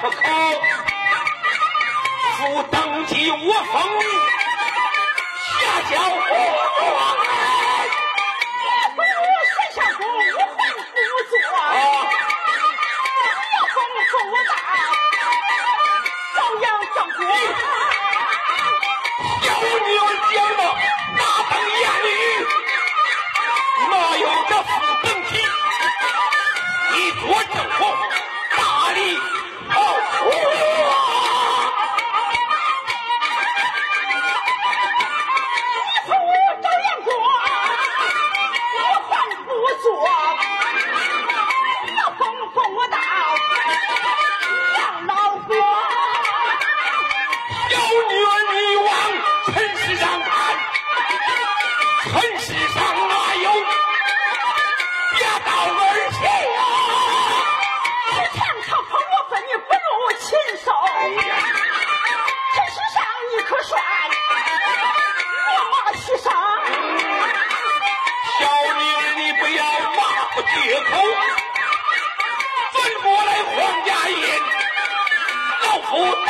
父登基我封下脚女儿你往尘世上看，尘世上哪有压倒儿亲啊？前朝捧我分你不如禽兽。尘世上你可算落马西上。小女儿你不要马不绝口，转过来皇家宴，老夫当